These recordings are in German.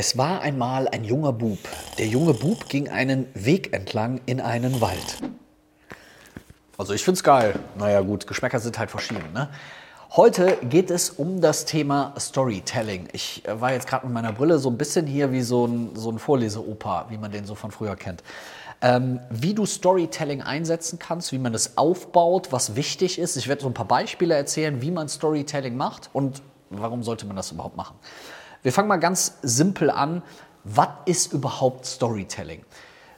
Es war einmal ein junger Bub. Der junge Bub ging einen Weg entlang in einen Wald. Also ich find's geil. Naja gut, Geschmäcker sind halt verschieden. Ne? Heute geht es um das Thema Storytelling. Ich äh, war jetzt gerade mit meiner Brille so ein bisschen hier wie so ein, so ein Vorleseoper, wie man den so von früher kennt. Ähm, wie du Storytelling einsetzen kannst, wie man es aufbaut, was wichtig ist. Ich werde so ein paar Beispiele erzählen, wie man Storytelling macht und warum sollte man das überhaupt machen. Wir fangen mal ganz simpel an. Was ist überhaupt Storytelling?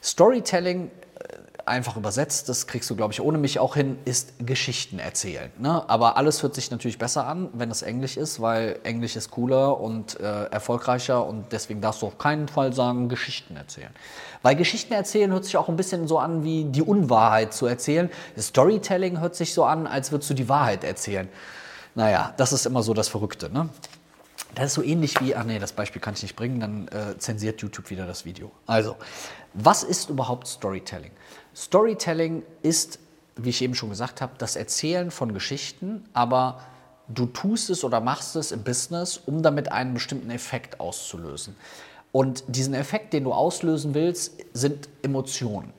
Storytelling, äh, einfach übersetzt, das kriegst du, glaube ich, ohne mich auch hin, ist Geschichten erzählen. Ne? Aber alles hört sich natürlich besser an, wenn es Englisch ist, weil Englisch ist cooler und äh, erfolgreicher und deswegen darfst du auf keinen Fall sagen, Geschichten erzählen. Weil Geschichten erzählen hört sich auch ein bisschen so an wie die Unwahrheit zu erzählen. Storytelling hört sich so an, als würdest du die Wahrheit erzählen. Naja, das ist immer so das Verrückte. Ne? Das ist so ähnlich wie, ach nee, das Beispiel kann ich nicht bringen, dann äh, zensiert YouTube wieder das Video. Also, was ist überhaupt Storytelling? Storytelling ist, wie ich eben schon gesagt habe, das Erzählen von Geschichten, aber du tust es oder machst es im Business, um damit einen bestimmten Effekt auszulösen. Und diesen Effekt, den du auslösen willst, sind Emotionen.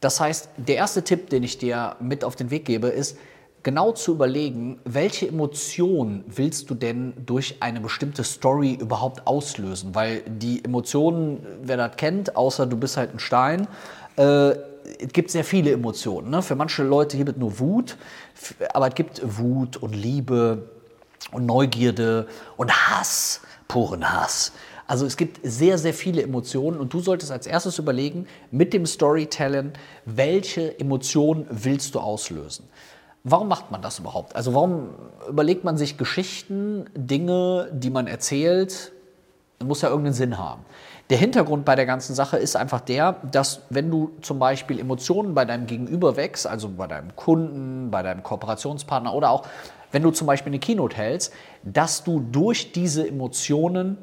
Das heißt, der erste Tipp, den ich dir mit auf den Weg gebe, ist, genau zu überlegen, welche Emotionen willst du denn durch eine bestimmte Story überhaupt auslösen? Weil die Emotionen, wer das kennt, außer du bist halt ein Stein, äh, es gibt sehr viele Emotionen. Ne? Für manche Leute gibt es nur Wut, aber es gibt Wut und Liebe und Neugierde und Hass, puren Hass. Also es gibt sehr, sehr viele Emotionen und du solltest als erstes überlegen, mit dem Storytelling, welche Emotionen willst du auslösen? Warum macht man das überhaupt? Also warum überlegt man sich Geschichten, Dinge, die man erzählt? Muss ja irgendeinen Sinn haben. Der Hintergrund bei der ganzen Sache ist einfach der, dass wenn du zum Beispiel Emotionen bei deinem Gegenüber wächst, also bei deinem Kunden, bei deinem Kooperationspartner oder auch wenn du zum Beispiel eine Keynote hältst, dass du durch diese Emotionen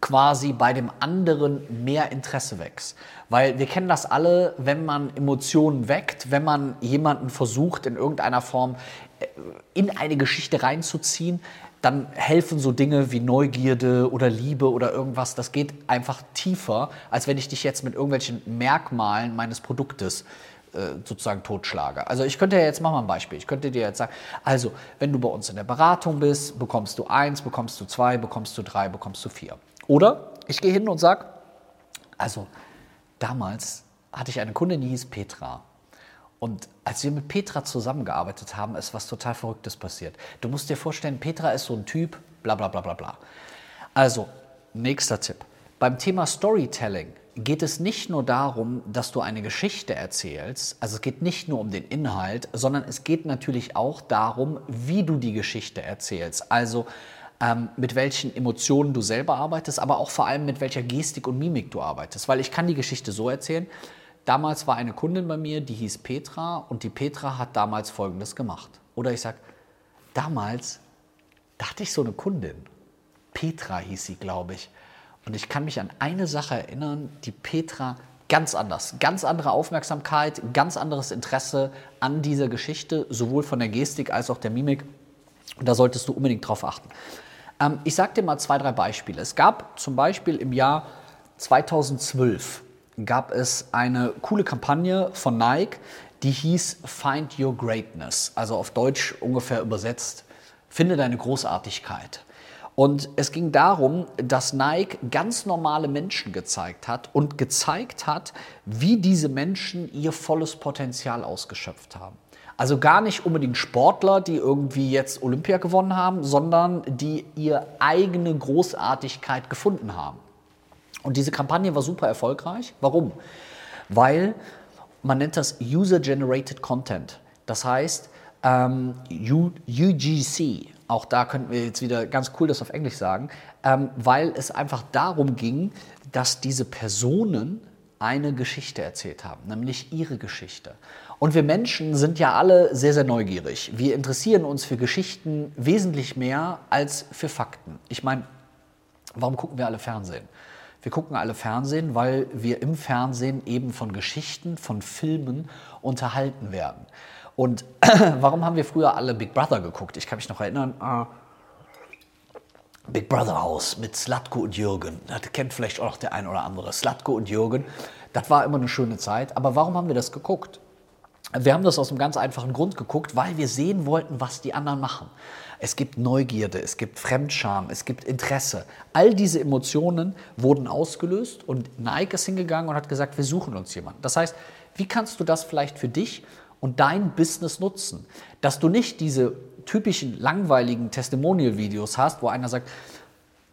quasi bei dem anderen mehr Interesse wächst. Weil wir kennen das alle, wenn man Emotionen weckt, wenn man jemanden versucht, in irgendeiner Form äh, in eine Geschichte reinzuziehen, dann helfen so Dinge wie Neugierde oder Liebe oder irgendwas. Das geht einfach tiefer, als wenn ich dich jetzt mit irgendwelchen Merkmalen meines Produktes äh, sozusagen totschlage. Also ich könnte ja jetzt, mach mal ein Beispiel, ich könnte dir jetzt sagen, also wenn du bei uns in der Beratung bist, bekommst du eins, bekommst du zwei, bekommst du drei, bekommst du vier. Oder ich gehe hin und sage, also damals hatte ich eine Kundin, die hieß Petra. Und als wir mit Petra zusammengearbeitet haben, ist was total Verrücktes passiert. Du musst dir vorstellen, Petra ist so ein Typ, bla bla bla bla bla. Also, nächster Tipp. Beim Thema Storytelling geht es nicht nur darum, dass du eine Geschichte erzählst, also es geht nicht nur um den Inhalt, sondern es geht natürlich auch darum, wie du die Geschichte erzählst. Also ähm, mit welchen Emotionen du selber arbeitest, aber auch vor allem mit welcher Gestik und Mimik du arbeitest. Weil ich kann die Geschichte so erzählen. Damals war eine Kundin bei mir, die hieß Petra und die Petra hat damals Folgendes gemacht. Oder ich sage, damals dachte ich so eine Kundin. Petra hieß sie, glaube ich. Und ich kann mich an eine Sache erinnern, die Petra ganz anders, ganz andere Aufmerksamkeit, ganz anderes Interesse an dieser Geschichte, sowohl von der Gestik als auch der Mimik. Und da solltest du unbedingt drauf achten. Ähm, ich sage dir mal zwei, drei Beispiele. Es gab zum Beispiel im Jahr 2012 gab es eine coole Kampagne von Nike, die hieß Find Your Greatness, also auf Deutsch ungefähr übersetzt, finde deine Großartigkeit. Und es ging darum, dass Nike ganz normale Menschen gezeigt hat und gezeigt hat, wie diese Menschen ihr volles Potenzial ausgeschöpft haben. Also gar nicht unbedingt Sportler, die irgendwie jetzt Olympia gewonnen haben, sondern die ihre eigene Großartigkeit gefunden haben. Und diese Kampagne war super erfolgreich. Warum? Weil man nennt das User-Generated Content. Das heißt, ähm, UGC, auch da könnten wir jetzt wieder ganz cool das auf Englisch sagen, ähm, weil es einfach darum ging, dass diese Personen eine Geschichte erzählt haben, nämlich ihre Geschichte. Und wir Menschen sind ja alle sehr, sehr neugierig. Wir interessieren uns für Geschichten wesentlich mehr als für Fakten. Ich meine, warum gucken wir alle Fernsehen? Wir gucken alle Fernsehen, weil wir im Fernsehen eben von Geschichten, von Filmen unterhalten werden. Und warum haben wir früher alle Big Brother geguckt? Ich kann mich noch erinnern, äh, Big Brother Haus mit Slatko und Jürgen. Das kennt vielleicht auch noch der ein oder andere. Slatko und Jürgen. Das war immer eine schöne Zeit. Aber warum haben wir das geguckt? Wir haben das aus einem ganz einfachen Grund geguckt, weil wir sehen wollten, was die anderen machen. Es gibt Neugierde, es gibt Fremdscham, es gibt Interesse. All diese Emotionen wurden ausgelöst und Nike ist hingegangen und hat gesagt, wir suchen uns jemanden. Das heißt, wie kannst du das vielleicht für dich und dein Business nutzen? Dass du nicht diese typischen langweiligen Testimonial-Videos hast, wo einer sagt,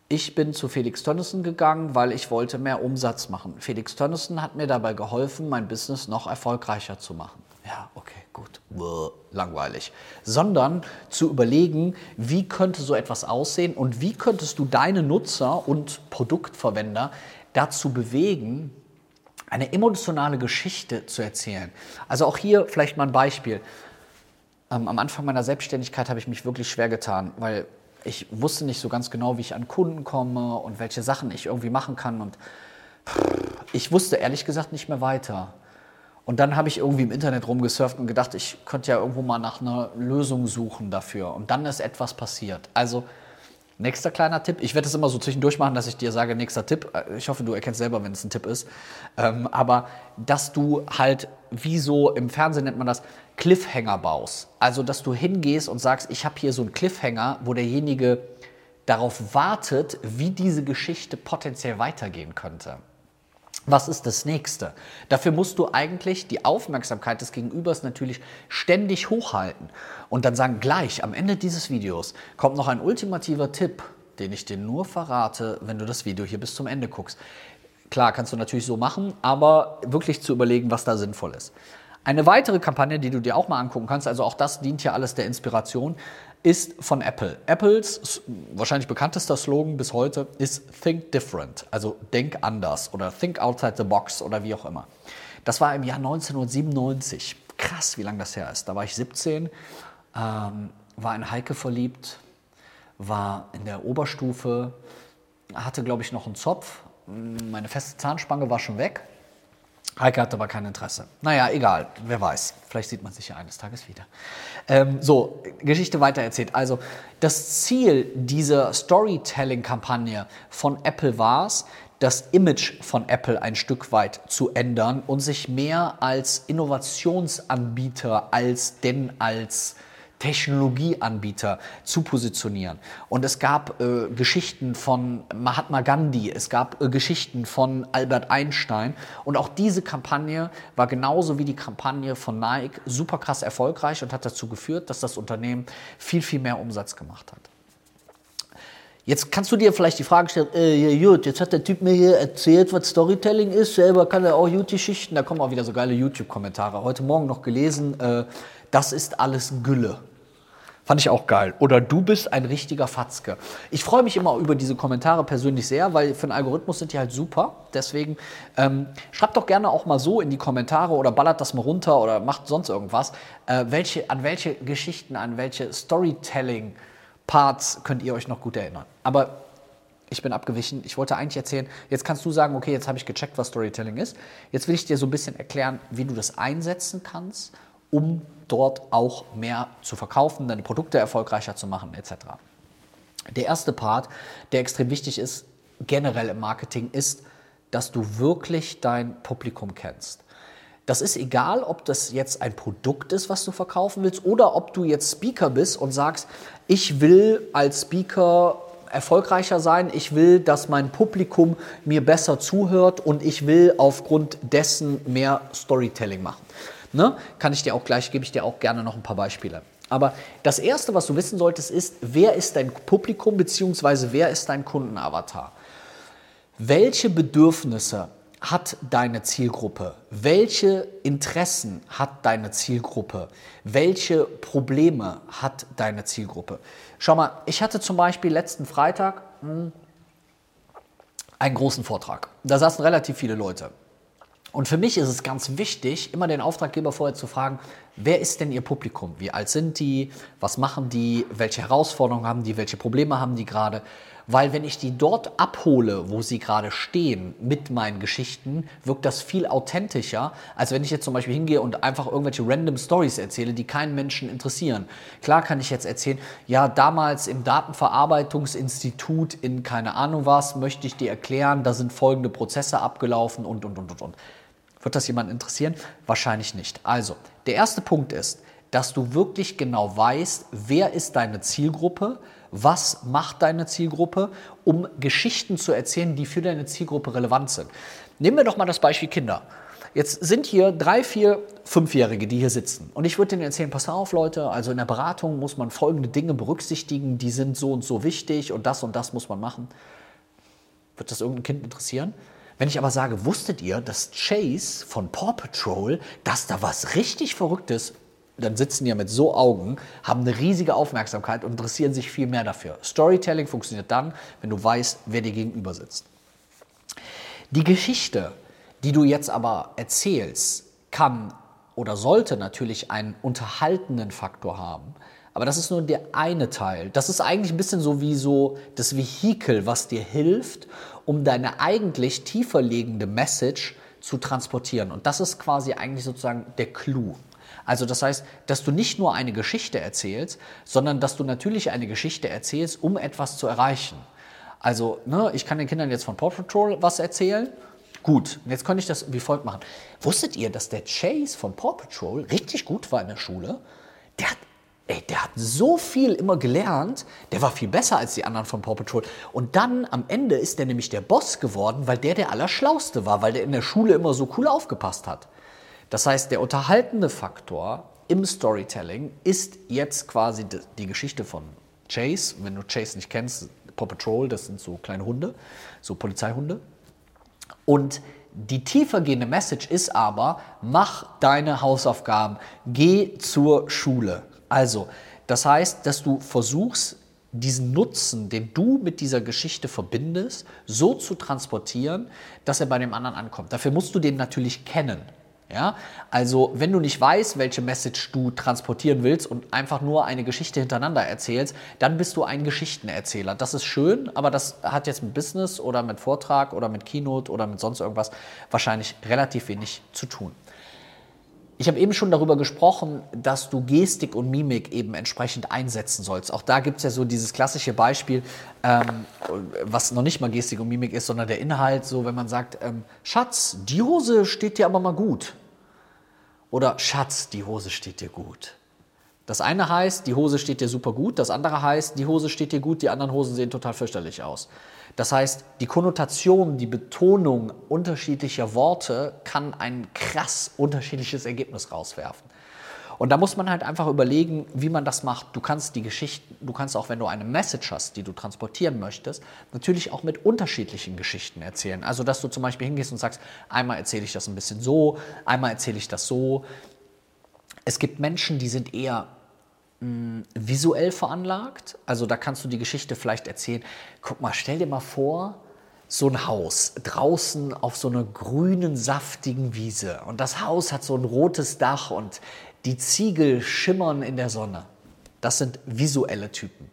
ich bin zu Felix Tönnissen gegangen, weil ich wollte mehr Umsatz machen. Felix Tönnissen hat mir dabei geholfen, mein Business noch erfolgreicher zu machen. Ja, okay, gut. Bäh, langweilig. Sondern zu überlegen, wie könnte so etwas aussehen und wie könntest du deine Nutzer und Produktverwender dazu bewegen, eine emotionale Geschichte zu erzählen. Also auch hier vielleicht mal ein Beispiel. Ähm, am Anfang meiner Selbstständigkeit habe ich mich wirklich schwer getan, weil ich wusste nicht so ganz genau, wie ich an Kunden komme und welche Sachen ich irgendwie machen kann. Und ich wusste ehrlich gesagt nicht mehr weiter. Und dann habe ich irgendwie im Internet rumgesurft und gedacht, ich könnte ja irgendwo mal nach einer Lösung suchen dafür. Und dann ist etwas passiert. Also Nächster kleiner Tipp. Ich werde es immer so zwischendurch machen, dass ich dir sage, nächster Tipp. Äh, ich hoffe, du erkennst selber, wenn es ein Tipp ist. Ähm, aber dass du halt, wie so im Fernsehen nennt man das, Cliffhanger baust. Also, dass du hingehst und sagst, ich habe hier so einen Cliffhanger, wo derjenige darauf wartet, wie diese Geschichte potenziell weitergehen könnte. Was ist das nächste? Dafür musst du eigentlich die Aufmerksamkeit des Gegenübers natürlich ständig hochhalten und dann sagen, gleich am Ende dieses Videos kommt noch ein ultimativer Tipp, den ich dir nur verrate, wenn du das Video hier bis zum Ende guckst. Klar, kannst du natürlich so machen, aber wirklich zu überlegen, was da sinnvoll ist. Eine weitere Kampagne, die du dir auch mal angucken kannst, also auch das dient ja alles der Inspiration, ist von Apple. Apples wahrscheinlich bekanntester Slogan bis heute ist Think Different, also denk anders oder Think Outside the Box oder wie auch immer. Das war im Jahr 1997. Krass, wie lange das her ist. Da war ich 17, ähm, war in Heike verliebt, war in der Oberstufe, hatte, glaube ich, noch einen Zopf. Meine feste Zahnspange war schon weg. Heike hatte aber kein Interesse. Naja, egal, wer weiß. Vielleicht sieht man sich ja eines Tages wieder. Ähm, so, Geschichte weitererzählt. Also, das Ziel dieser Storytelling-Kampagne von Apple war es, das Image von Apple ein Stück weit zu ändern und sich mehr als Innovationsanbieter als denn als Technologieanbieter zu positionieren. Und es gab äh, Geschichten von Mahatma Gandhi, es gab äh, Geschichten von Albert Einstein. Und auch diese Kampagne war genauso wie die Kampagne von Nike super krass erfolgreich und hat dazu geführt, dass das Unternehmen viel, viel mehr Umsatz gemacht hat. Jetzt kannst du dir vielleicht die Frage stellen, äh, ja gut, jetzt hat der Typ mir hier erzählt, was Storytelling ist, selber kann er auch YouTube-Geschichten, da kommen auch wieder so geile YouTube-Kommentare. Heute Morgen noch gelesen, äh, das ist alles Gülle. Fand ich auch geil. Oder du bist ein richtiger Fatzke. Ich freue mich immer über diese Kommentare persönlich sehr, weil für einen Algorithmus sind die halt super. Deswegen ähm, schreibt doch gerne auch mal so in die Kommentare oder ballert das mal runter oder macht sonst irgendwas. Äh, welche, an welche Geschichten, an welche Storytelling-Parts könnt ihr euch noch gut erinnern? Aber ich bin abgewichen. Ich wollte eigentlich erzählen, jetzt kannst du sagen, okay, jetzt habe ich gecheckt, was Storytelling ist. Jetzt will ich dir so ein bisschen erklären, wie du das einsetzen kannst, um dort auch mehr zu verkaufen, deine Produkte erfolgreicher zu machen etc. Der erste Part, der extrem wichtig ist, generell im Marketing, ist, dass du wirklich dein Publikum kennst. Das ist egal, ob das jetzt ein Produkt ist, was du verkaufen willst, oder ob du jetzt Speaker bist und sagst, ich will als Speaker erfolgreicher sein, ich will, dass mein Publikum mir besser zuhört und ich will aufgrund dessen mehr Storytelling machen. Ne? Kann ich dir auch gleich, gebe ich dir auch gerne noch ein paar Beispiele. Aber das Erste, was du wissen solltest, ist, wer ist dein Publikum bzw. wer ist dein Kundenavatar? Welche Bedürfnisse hat deine Zielgruppe? Welche Interessen hat deine Zielgruppe? Welche Probleme hat deine Zielgruppe? Schau mal, ich hatte zum Beispiel letzten Freitag hm, einen großen Vortrag. Da saßen relativ viele Leute. Und für mich ist es ganz wichtig, immer den Auftraggeber vorher zu fragen, wer ist denn Ihr Publikum? Wie alt sind die? Was machen die? Welche Herausforderungen haben die? Welche Probleme haben die gerade? Weil wenn ich die dort abhole, wo sie gerade stehen, mit meinen Geschichten, wirkt das viel authentischer, als wenn ich jetzt zum Beispiel hingehe und einfach irgendwelche random Stories erzähle, die keinen Menschen interessieren. Klar kann ich jetzt erzählen, ja, damals im Datenverarbeitungsinstitut in keine Ahnung was, möchte ich dir erklären, da sind folgende Prozesse abgelaufen und, und, und, und, und. Wird das jemand interessieren? Wahrscheinlich nicht. Also, der erste Punkt ist, dass du wirklich genau weißt, wer ist deine Zielgruppe, was macht deine Zielgruppe, um Geschichten zu erzählen, die für deine Zielgruppe relevant sind. Nehmen wir doch mal das Beispiel Kinder. Jetzt sind hier drei, vier, fünfjährige, die hier sitzen. Und ich würde denen erzählen, pass auf Leute, also in der Beratung muss man folgende Dinge berücksichtigen, die sind so und so wichtig und das und das muss man machen. Wird das irgendein Kind interessieren? Wenn ich aber sage, wusstet ihr, dass Chase von Paw Patrol, dass da was richtig Verrücktes dann sitzen die ja mit so Augen, haben eine riesige Aufmerksamkeit und interessieren sich viel mehr dafür. Storytelling funktioniert dann, wenn du weißt, wer dir gegenüber sitzt. Die Geschichte, die du jetzt aber erzählst, kann oder sollte natürlich einen unterhaltenden Faktor haben. Aber das ist nur der eine Teil. Das ist eigentlich ein bisschen so wie so das Vehikel, was dir hilft, um deine eigentlich tiefer liegende Message zu transportieren. Und das ist quasi eigentlich sozusagen der Clou. Also das heißt, dass du nicht nur eine Geschichte erzählst, sondern dass du natürlich eine Geschichte erzählst, um etwas zu erreichen. Also ne, ich kann den Kindern jetzt von Paw Patrol was erzählen. Gut, jetzt könnte ich das wie folgt machen. Wusstet ihr, dass der Chase von Paw Patrol richtig gut war in der Schule? Der hat Ey, der hat so viel immer gelernt, der war viel besser als die anderen von Paw Patrol. Und dann am Ende ist der nämlich der Boss geworden, weil der der Allerschlauste war, weil der in der Schule immer so cool aufgepasst hat. Das heißt, der unterhaltende Faktor im Storytelling ist jetzt quasi die Geschichte von Chase. Wenn du Chase nicht kennst, Paw Patrol, das sind so kleine Hunde, so Polizeihunde. Und die tiefergehende Message ist aber, mach deine Hausaufgaben, geh zur Schule. Also, das heißt, dass du versuchst, diesen Nutzen, den du mit dieser Geschichte verbindest, so zu transportieren, dass er bei dem anderen ankommt. Dafür musst du den natürlich kennen. Ja? Also, wenn du nicht weißt, welche Message du transportieren willst und einfach nur eine Geschichte hintereinander erzählst, dann bist du ein Geschichtenerzähler. Das ist schön, aber das hat jetzt mit Business oder mit Vortrag oder mit Keynote oder mit sonst irgendwas wahrscheinlich relativ wenig zu tun. Ich habe eben schon darüber gesprochen, dass du Gestik und Mimik eben entsprechend einsetzen sollst. Auch da gibt es ja so dieses klassische Beispiel, ähm, was noch nicht mal Gestik und Mimik ist, sondern der Inhalt, so wenn man sagt, ähm, Schatz, die Hose steht dir aber mal gut. Oder Schatz, die Hose steht dir gut. Das eine heißt, die Hose steht dir super gut, das andere heißt, die Hose steht dir gut, die anderen Hosen sehen total fürchterlich aus. Das heißt, die Konnotation, die Betonung unterschiedlicher Worte kann ein krass unterschiedliches Ergebnis rauswerfen. Und da muss man halt einfach überlegen, wie man das macht. Du kannst die Geschichten, du kannst auch, wenn du eine Message hast, die du transportieren möchtest, natürlich auch mit unterschiedlichen Geschichten erzählen. Also, dass du zum Beispiel hingehst und sagst, einmal erzähle ich das ein bisschen so, einmal erzähle ich das so. Es gibt Menschen, die sind eher visuell veranlagt. Also da kannst du die Geschichte vielleicht erzählen. Guck mal, stell dir mal vor, so ein Haus draußen auf so einer grünen, saftigen Wiese. Und das Haus hat so ein rotes Dach und die Ziegel schimmern in der Sonne. Das sind visuelle Typen.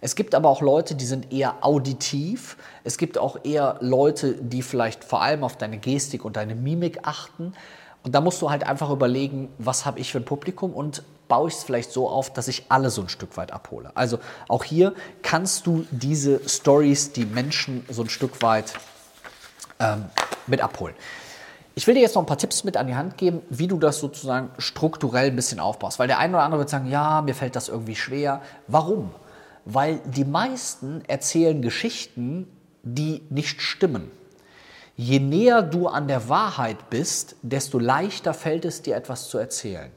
Es gibt aber auch Leute, die sind eher auditiv. Es gibt auch eher Leute, die vielleicht vor allem auf deine Gestik und deine Mimik achten. Und da musst du halt einfach überlegen, was habe ich für ein Publikum und baue ich es vielleicht so auf, dass ich alle so ein Stück weit abhole. Also auch hier kannst du diese Stories, die Menschen so ein Stück weit ähm, mit abholen. Ich will dir jetzt noch ein paar Tipps mit an die Hand geben, wie du das sozusagen strukturell ein bisschen aufbaust. Weil der eine oder andere wird sagen, ja, mir fällt das irgendwie schwer. Warum? Weil die meisten erzählen Geschichten, die nicht stimmen. Je näher du an der Wahrheit bist, desto leichter fällt es dir etwas zu erzählen.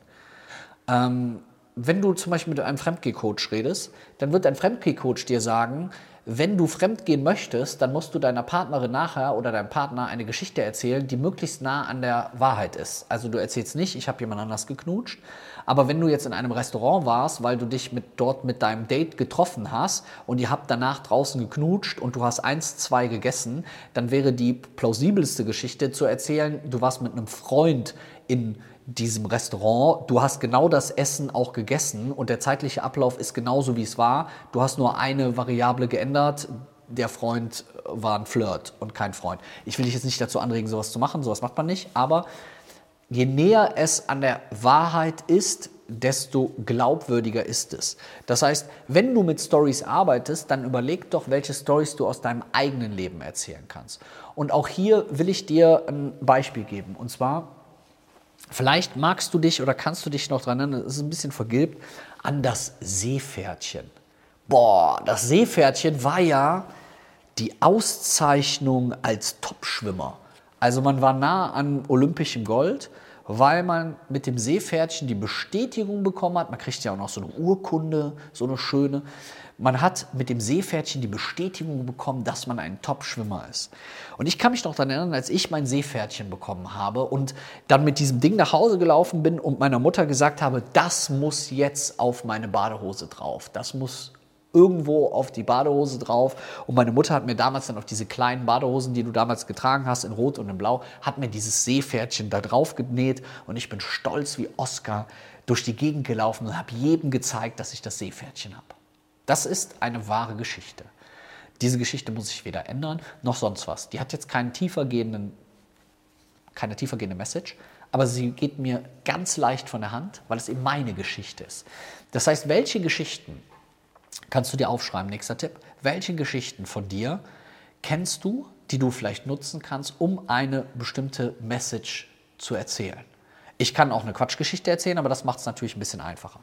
Ähm, wenn du zum Beispiel mit einem Fremdgeh-Coach redest, dann wird ein Fremdgeh-Coach dir sagen, wenn du fremdgehen möchtest, dann musst du deiner Partnerin nachher oder deinem Partner eine Geschichte erzählen, die möglichst nah an der Wahrheit ist. Also du erzählst nicht, ich habe jemand anders geknutscht, aber wenn du jetzt in einem Restaurant warst, weil du dich mit, dort mit deinem Date getroffen hast und ihr habt danach draußen geknutscht und du hast eins, zwei gegessen, dann wäre die plausibelste Geschichte zu erzählen, du warst mit einem Freund in diesem Restaurant, du hast genau das Essen auch gegessen und der zeitliche Ablauf ist genauso wie es war. Du hast nur eine Variable geändert. der Freund war ein Flirt und kein Freund. Ich will dich jetzt nicht dazu anregen, sowas zu machen, sowas macht man nicht, aber je näher es an der Wahrheit ist, desto glaubwürdiger ist es. Das heißt, wenn du mit Stories arbeitest, dann überleg doch, welche Stories du aus deinem eigenen Leben erzählen kannst. Und auch hier will ich dir ein Beispiel geben. Und zwar, vielleicht magst du dich oder kannst du dich noch dran erinnern, es ist ein bisschen vergilbt, an das Seepferdchen. Boah, das Seepferdchen war ja die Auszeichnung als Topschwimmer. Also man war nah an olympischem Gold weil man mit dem Seepferdchen die Bestätigung bekommen hat. Man kriegt ja auch noch so eine Urkunde, so eine schöne. Man hat mit dem Seepferdchen die Bestätigung bekommen, dass man ein Top-Schwimmer ist. Und ich kann mich noch daran erinnern, als ich mein Seepferdchen bekommen habe und dann mit diesem Ding nach Hause gelaufen bin und meiner Mutter gesagt habe, das muss jetzt auf meine Badehose drauf. Das muss irgendwo auf die Badehose drauf. Und meine Mutter hat mir damals dann auf diese kleinen Badehosen, die du damals getragen hast, in Rot und in Blau, hat mir dieses Seepferdchen da drauf genäht. Und ich bin stolz wie Oscar durch die Gegend gelaufen und habe jedem gezeigt, dass ich das Seepferdchen habe. Das ist eine wahre Geschichte. Diese Geschichte muss ich weder ändern noch sonst was. Die hat jetzt keinen tiefergehenden, keine tiefergehende Message, aber sie geht mir ganz leicht von der Hand, weil es eben meine Geschichte ist. Das heißt, welche Geschichten kannst du dir aufschreiben. Nächster Tipp. Welche Geschichten von dir kennst du, die du vielleicht nutzen kannst, um eine bestimmte Message zu erzählen? Ich kann auch eine Quatschgeschichte erzählen, aber das macht es natürlich ein bisschen einfacher.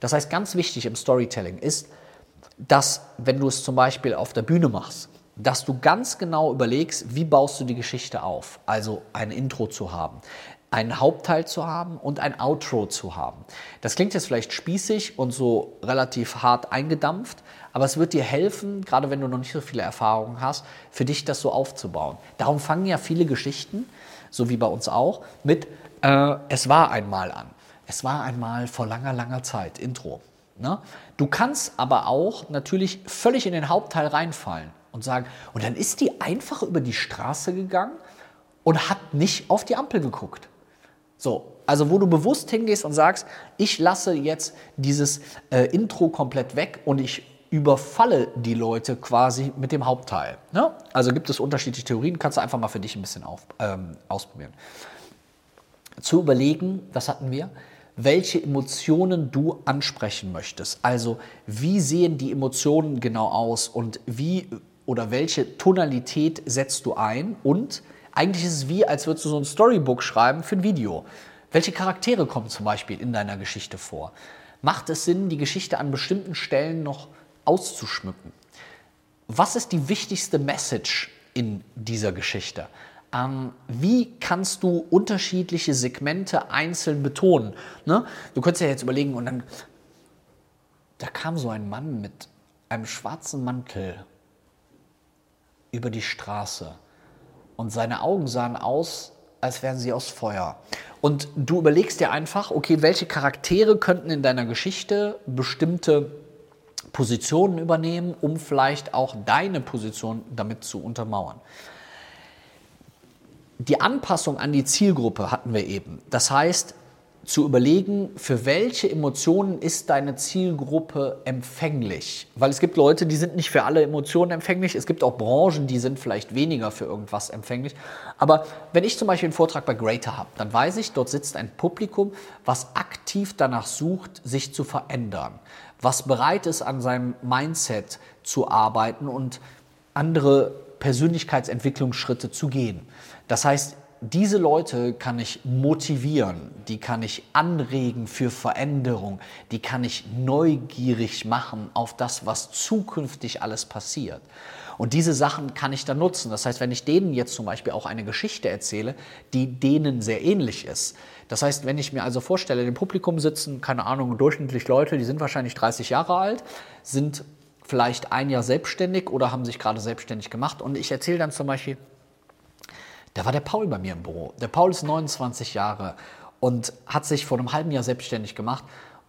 Das heißt, ganz wichtig im Storytelling ist, dass, wenn du es zum Beispiel auf der Bühne machst, dass du ganz genau überlegst, wie baust du die Geschichte auf. Also ein Intro zu haben, einen Hauptteil zu haben und ein Outro zu haben. Das klingt jetzt vielleicht spießig und so relativ hart eingedampft, aber es wird dir helfen, gerade wenn du noch nicht so viele Erfahrungen hast, für dich das so aufzubauen. Darum fangen ja viele Geschichten, so wie bei uns auch, mit äh, Es war einmal an. Es war einmal vor langer, langer Zeit, Intro. Ne? Du kannst aber auch natürlich völlig in den Hauptteil reinfallen und sagen, und dann ist die einfach über die Straße gegangen und hat nicht auf die Ampel geguckt. So, also wo du bewusst hingehst und sagst, ich lasse jetzt dieses äh, Intro komplett weg und ich überfalle die Leute quasi mit dem Hauptteil. Ne? Also gibt es unterschiedliche Theorien, kannst du einfach mal für dich ein bisschen auf, ähm, ausprobieren. Zu überlegen, das hatten wir, welche Emotionen du ansprechen möchtest. Also wie sehen die Emotionen genau aus und wie oder welche Tonalität setzt du ein und eigentlich ist es wie, als würdest du so ein Storybook schreiben für ein Video. Welche Charaktere kommen zum Beispiel in deiner Geschichte vor? Macht es Sinn, die Geschichte an bestimmten Stellen noch auszuschmücken? Was ist die wichtigste Message in dieser Geschichte? Ähm, wie kannst du unterschiedliche Segmente einzeln betonen? Ne? Du könntest ja jetzt überlegen, und dann da kam so ein Mann mit einem schwarzen Mantel über die Straße und seine Augen sahen aus, als wären sie aus Feuer. Und du überlegst dir einfach, okay, welche Charaktere könnten in deiner Geschichte bestimmte Positionen übernehmen, um vielleicht auch deine Position damit zu untermauern. Die Anpassung an die Zielgruppe hatten wir eben. Das heißt, zu überlegen, für welche Emotionen ist deine Zielgruppe empfänglich. Weil es gibt Leute, die sind nicht für alle Emotionen empfänglich. Es gibt auch Branchen, die sind vielleicht weniger für irgendwas empfänglich. Aber wenn ich zum Beispiel einen Vortrag bei Greater habe, dann weiß ich, dort sitzt ein Publikum, was aktiv danach sucht, sich zu verändern. Was bereit ist, an seinem Mindset zu arbeiten und andere Persönlichkeitsentwicklungsschritte zu gehen. Das heißt, diese Leute kann ich motivieren, die kann ich anregen für Veränderung, die kann ich neugierig machen auf das, was zukünftig alles passiert. Und diese Sachen kann ich dann nutzen. Das heißt, wenn ich denen jetzt zum Beispiel auch eine Geschichte erzähle, die denen sehr ähnlich ist. Das heißt, wenn ich mir also vorstelle, im Publikum sitzen, keine Ahnung, durchschnittlich Leute, die sind wahrscheinlich 30 Jahre alt, sind vielleicht ein Jahr selbstständig oder haben sich gerade selbstständig gemacht und ich erzähle dann zum Beispiel, da war der Paul bei mir im Büro. Der Paul ist 29 Jahre und hat sich vor einem halben Jahr selbstständig gemacht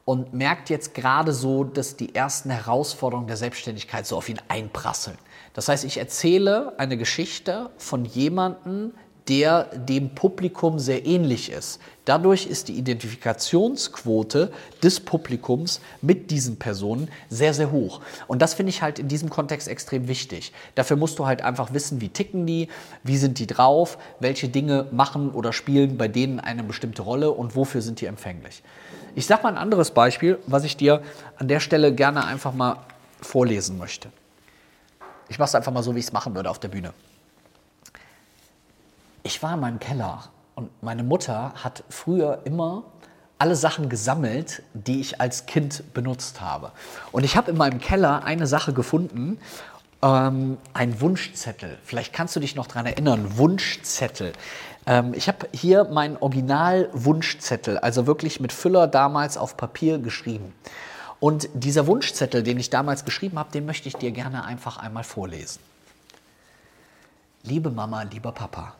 und merkt jetzt gerade so, dass die ersten Herausforderungen der Selbstständigkeit so auf ihn einprasseln. Das heißt, ich erzähle eine Geschichte von jemandem, der dem Publikum sehr ähnlich ist. Dadurch ist die Identifikationsquote des Publikums mit diesen Personen sehr, sehr hoch. Und das finde ich halt in diesem Kontext extrem wichtig. Dafür musst du halt einfach wissen, wie ticken die, wie sind die drauf, welche Dinge machen oder spielen bei denen eine bestimmte Rolle und wofür sind die empfänglich. Ich sage mal ein anderes Beispiel, was ich dir an der Stelle gerne einfach mal vorlesen möchte. Ich mache es einfach mal so, wie ich es machen würde auf der Bühne. Ich war in meinem Keller und meine Mutter hat früher immer alle Sachen gesammelt, die ich als Kind benutzt habe. Und ich habe in meinem Keller eine Sache gefunden, ähm, ein Wunschzettel. Vielleicht kannst du dich noch daran erinnern, Wunschzettel. Ähm, ich habe hier meinen Original-Wunschzettel, also wirklich mit Füller damals auf Papier geschrieben. Und dieser Wunschzettel, den ich damals geschrieben habe, den möchte ich dir gerne einfach einmal vorlesen. Liebe Mama, lieber Papa,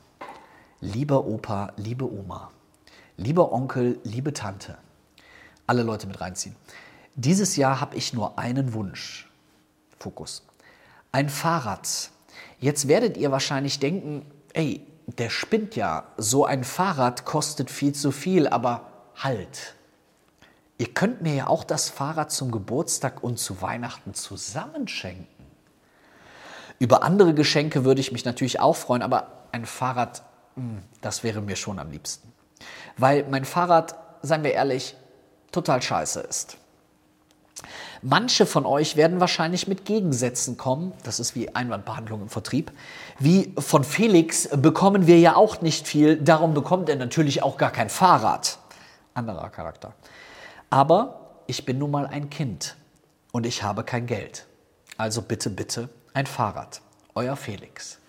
lieber Opa, liebe Oma, lieber Onkel, liebe Tante, alle Leute mit reinziehen. Dieses Jahr habe ich nur einen Wunsch. Fokus. Ein Fahrrad. Jetzt werdet ihr wahrscheinlich denken, ey, der spinnt ja. So ein Fahrrad kostet viel zu viel, aber halt. Ihr könnt mir ja auch das Fahrrad zum Geburtstag und zu Weihnachten zusammenschenken. Über andere Geschenke würde ich mich natürlich auch freuen, aber ein Fahrrad das wäre mir schon am liebsten. Weil mein Fahrrad, seien wir ehrlich, total scheiße ist. Manche von euch werden wahrscheinlich mit Gegensätzen kommen. Das ist wie Einwandbehandlung im Vertrieb. Wie von Felix bekommen wir ja auch nicht viel. Darum bekommt er natürlich auch gar kein Fahrrad. Anderer Charakter. Aber ich bin nun mal ein Kind und ich habe kein Geld. Also bitte, bitte ein Fahrrad. Euer Felix.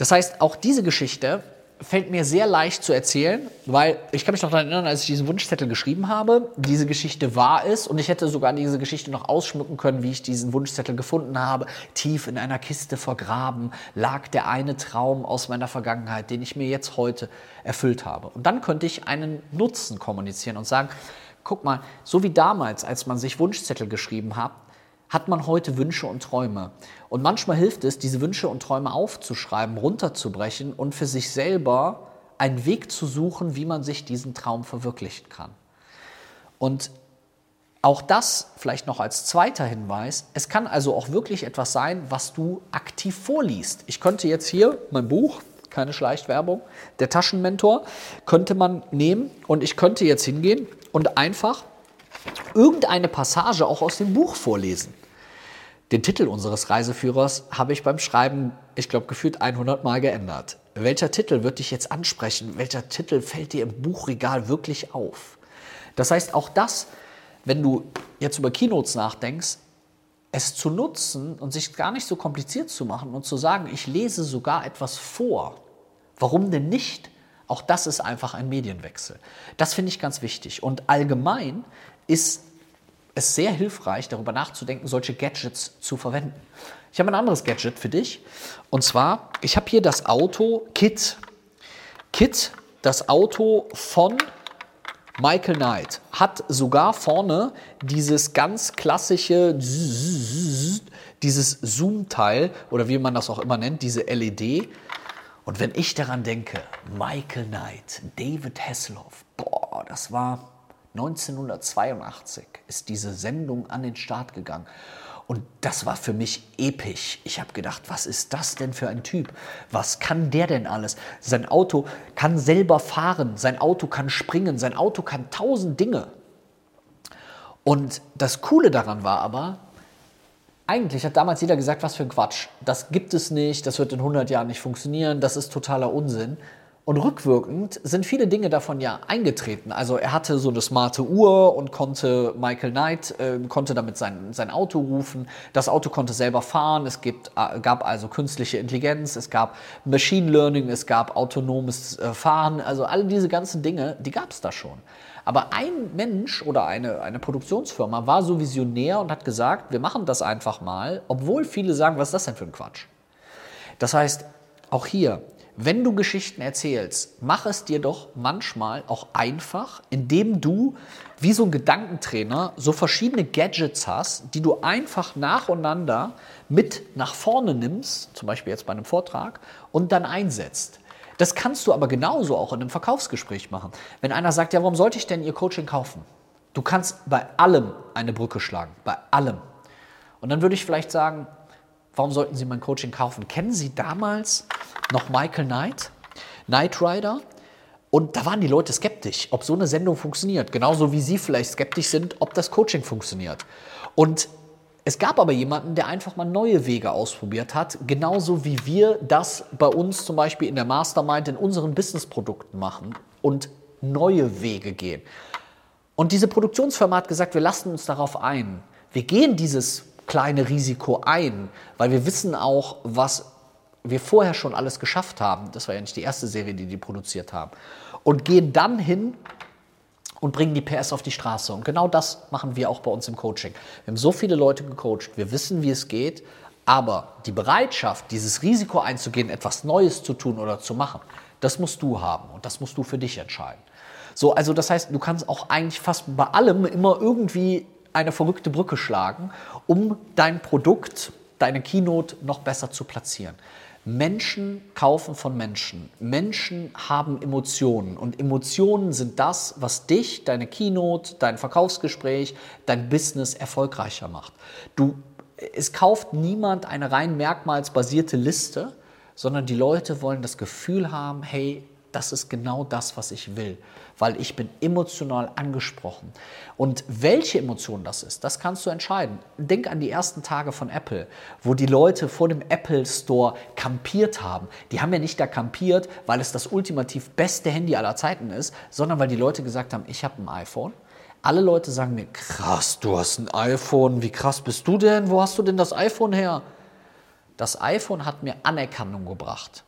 Das heißt, auch diese Geschichte fällt mir sehr leicht zu erzählen, weil ich kann mich noch daran erinnern, als ich diesen Wunschzettel geschrieben habe, diese Geschichte war es und ich hätte sogar diese Geschichte noch ausschmücken können, wie ich diesen Wunschzettel gefunden habe. Tief in einer Kiste vergraben lag der eine Traum aus meiner Vergangenheit, den ich mir jetzt heute erfüllt habe. Und dann könnte ich einen Nutzen kommunizieren und sagen, guck mal, so wie damals, als man sich Wunschzettel geschrieben hat, hat man heute Wünsche und Träume. Und manchmal hilft es, diese Wünsche und Träume aufzuschreiben, runterzubrechen und für sich selber einen Weg zu suchen, wie man sich diesen Traum verwirklichen kann. Und auch das vielleicht noch als zweiter Hinweis. Es kann also auch wirklich etwas sein, was du aktiv vorliest. Ich könnte jetzt hier mein Buch, keine Schleichwerbung, der Taschenmentor, könnte man nehmen und ich könnte jetzt hingehen und einfach irgendeine Passage auch aus dem Buch vorlesen. Den Titel unseres Reiseführers habe ich beim Schreiben, ich glaube, gefühlt 100 Mal geändert. Welcher Titel wird dich jetzt ansprechen? Welcher Titel fällt dir im Buchregal wirklich auf? Das heißt, auch das, wenn du jetzt über Keynotes nachdenkst, es zu nutzen und sich gar nicht so kompliziert zu machen und zu sagen, ich lese sogar etwas vor. Warum denn nicht? Auch das ist einfach ein Medienwechsel. Das finde ich ganz wichtig. Und allgemein ist es sehr hilfreich, darüber nachzudenken, solche Gadgets zu verwenden. Ich habe ein anderes Gadget für dich. Und zwar, ich habe hier das Auto Kit. Kit, das Auto von Michael Knight, hat sogar vorne dieses ganz klassische, dieses Zoom-Teil oder wie man das auch immer nennt, diese LED. Und wenn ich daran denke, Michael Knight, David Hasselhoff, boah, das war 1982 ist diese Sendung an den Start gegangen. Und das war für mich episch. Ich habe gedacht, was ist das denn für ein Typ? Was kann der denn alles? Sein Auto kann selber fahren, sein Auto kann springen, sein Auto kann tausend Dinge. Und das Coole daran war aber, eigentlich hat damals jeder gesagt, was für ein Quatsch. Das gibt es nicht, das wird in 100 Jahren nicht funktionieren, das ist totaler Unsinn. Und rückwirkend sind viele Dinge davon ja eingetreten. Also er hatte so eine smarte Uhr und konnte Michael Knight, äh, konnte damit sein, sein Auto rufen. Das Auto konnte selber fahren. Es gibt, äh, gab also künstliche Intelligenz, es gab Machine Learning, es gab autonomes äh, Fahren. Also alle diese ganzen Dinge, die gab es da schon. Aber ein Mensch oder eine, eine Produktionsfirma war so visionär und hat gesagt, wir machen das einfach mal, obwohl viele sagen, was ist das denn für ein Quatsch? Das heißt, auch hier, wenn du Geschichten erzählst, mach es dir doch manchmal auch einfach, indem du wie so ein Gedankentrainer so verschiedene Gadgets hast, die du einfach nacheinander mit nach vorne nimmst, zum Beispiel jetzt bei einem Vortrag, und dann einsetzt. Das kannst du aber genauso auch in einem Verkaufsgespräch machen. Wenn einer sagt, ja, warum sollte ich denn Ihr Coaching kaufen? Du kannst bei allem eine Brücke schlagen, bei allem. Und dann würde ich vielleicht sagen, warum sollten Sie mein Coaching kaufen? Kennen Sie damals noch Michael Knight, Knight Rider? Und da waren die Leute skeptisch, ob so eine Sendung funktioniert. Genauso wie Sie vielleicht skeptisch sind, ob das Coaching funktioniert. Und es gab aber jemanden, der einfach mal neue Wege ausprobiert hat, genauso wie wir das bei uns zum Beispiel in der Mastermind in unseren Businessprodukten machen und neue Wege gehen. Und diese Produktionsfirma hat gesagt, wir lassen uns darauf ein. Wir gehen dieses kleine Risiko ein, weil wir wissen auch, was wir vorher schon alles geschafft haben. Das war ja nicht die erste Serie, die die produziert haben. Und gehen dann hin und bringen die PS auf die Straße. Und genau das machen wir auch bei uns im Coaching. Wir haben so viele Leute gecoacht, wir wissen, wie es geht, aber die Bereitschaft, dieses Risiko einzugehen, etwas Neues zu tun oder zu machen, das musst du haben und das musst du für dich entscheiden. So, also das heißt, du kannst auch eigentlich fast bei allem immer irgendwie eine verrückte Brücke schlagen, um dein Produkt, deine Keynote noch besser zu platzieren. Menschen kaufen von Menschen. Menschen haben Emotionen und Emotionen sind das, was dich, deine Keynote, dein Verkaufsgespräch, dein Business erfolgreicher macht. Du, es kauft niemand eine rein merkmalsbasierte Liste, sondern die Leute wollen das Gefühl haben, hey, das ist genau das, was ich will, weil ich bin emotional angesprochen. Und welche Emotion das ist, das kannst du entscheiden. Denk an die ersten Tage von Apple, wo die Leute vor dem Apple Store kampiert haben. Die haben ja nicht da kampiert, weil es das ultimativ beste Handy aller Zeiten ist, sondern weil die Leute gesagt haben, ich habe ein iPhone. Alle Leute sagen mir, krass, du hast ein iPhone, wie krass bist du denn? Wo hast du denn das iPhone her? Das iPhone hat mir Anerkennung gebracht.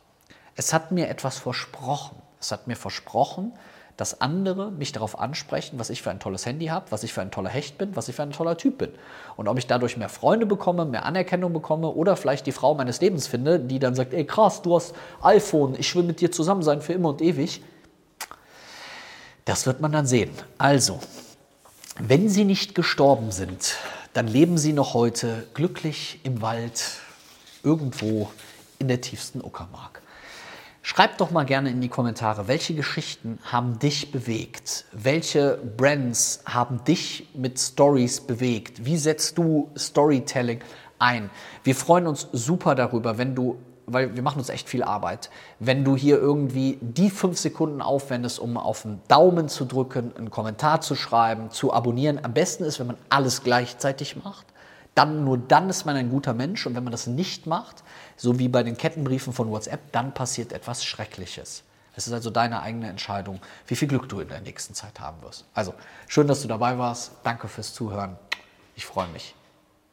Es hat mir etwas versprochen. Es hat mir versprochen, dass andere mich darauf ansprechen, was ich für ein tolles Handy habe, was ich für ein toller Hecht bin, was ich für ein toller Typ bin. Und ob ich dadurch mehr Freunde bekomme, mehr Anerkennung bekomme oder vielleicht die Frau meines Lebens finde, die dann sagt, ey krass, du hast iPhone, ich will mit dir zusammen sein für immer und ewig. Das wird man dann sehen. Also, wenn sie nicht gestorben sind, dann leben sie noch heute glücklich im Wald, irgendwo in der tiefsten Uckermark. Schreib doch mal gerne in die Kommentare, welche Geschichten haben dich bewegt? Welche Brands haben dich mit Stories bewegt? Wie setzt du Storytelling ein? Wir freuen uns super darüber, wenn du, weil wir machen uns echt viel Arbeit, wenn du hier irgendwie die fünf Sekunden aufwendest, um auf einen Daumen zu drücken, einen Kommentar zu schreiben, zu abonnieren. Am besten ist, wenn man alles gleichzeitig macht dann nur dann ist man ein guter Mensch und wenn man das nicht macht, so wie bei den Kettenbriefen von WhatsApp, dann passiert etwas Schreckliches. Es ist also deine eigene Entscheidung, wie viel Glück du in der nächsten Zeit haben wirst. Also, schön, dass du dabei warst. Danke fürs Zuhören. Ich freue mich.